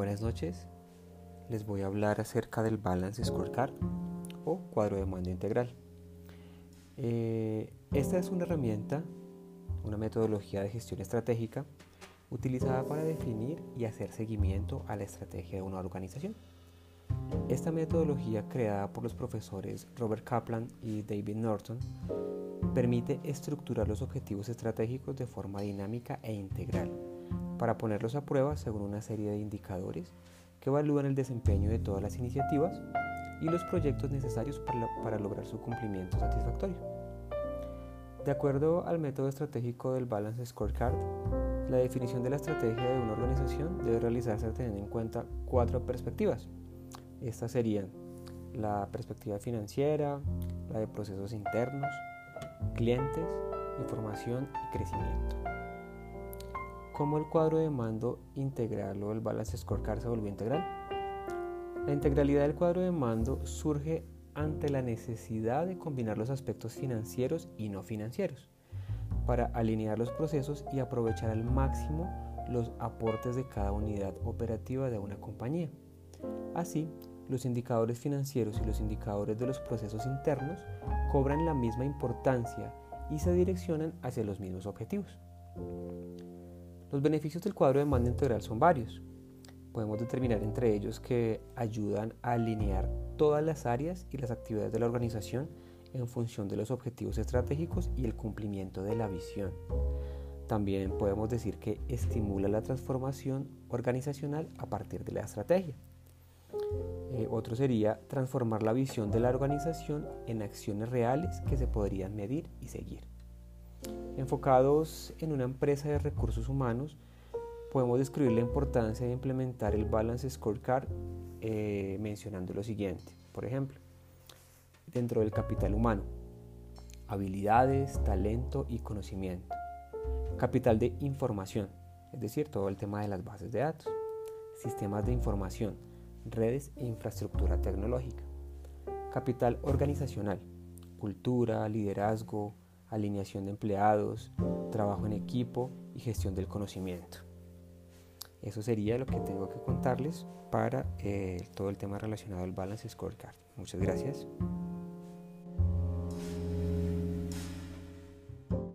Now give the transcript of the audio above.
buenas noches. Les voy a hablar acerca del Balance Scorecard o cuadro de mando integral. Eh, esta es una herramienta, una metodología de gestión estratégica utilizada para definir y hacer seguimiento a la estrategia de una organización. Esta metodología creada por los profesores Robert Kaplan y David Norton permite estructurar los objetivos estratégicos de forma dinámica e integral para ponerlos a prueba según una serie de indicadores que evalúan el desempeño de todas las iniciativas y los proyectos necesarios para, lograr su cumplimiento satisfactorio. De acuerdo al método estratégico del Balance Scorecard, la definición de la estrategia de una organización debe realizarse teniendo en cuenta cuatro perspectivas. Estas serían la perspectiva financiera, la de procesos internos, clientes, información y crecimiento. ¿Cómo el cuadro de mando integral o el balance scorecard se volvió integral? La integralidad del cuadro de mando surge ante la necesidad de combinar los aspectos financieros y no financieros para alinear los procesos y aprovechar al máximo los aportes de cada unidad operativa de una compañía. Así, los indicadores financieros y los indicadores de los procesos internos cobran la misma importancia y se direccionan hacia los mismos objetivos. Los beneficios del cuadro de mando integral son varios. Podemos determinar entre ellos que ayudan a alinear todas las áreas y las actividades de la organización en función de los objetivos estratégicos y el cumplimiento de la visión. También podemos decir que estimula la transformación organizacional a partir de la estrategia. Eh, otro sería transformar la visión de la organización en acciones reales que se podrían medir y seguir. Enfocados en una empresa de recursos humanos, podemos describir la importancia de implementar el Balance Scorecard eh, mencionando lo siguiente. Por ejemplo, dentro del capital humano, habilidades, talento y conocimiento. Capital de información, es decir, todo el tema de las bases de datos. Sistemas de información, redes e infraestructura tecnológica. Capital organizacional, cultura, liderazgo, alineación de empleados, trabajo en equipo y gestión del conocimiento. Eso sería lo que tengo que contarles para eh, todo el tema relacionado al Balance Scorecard. Muchas gracias.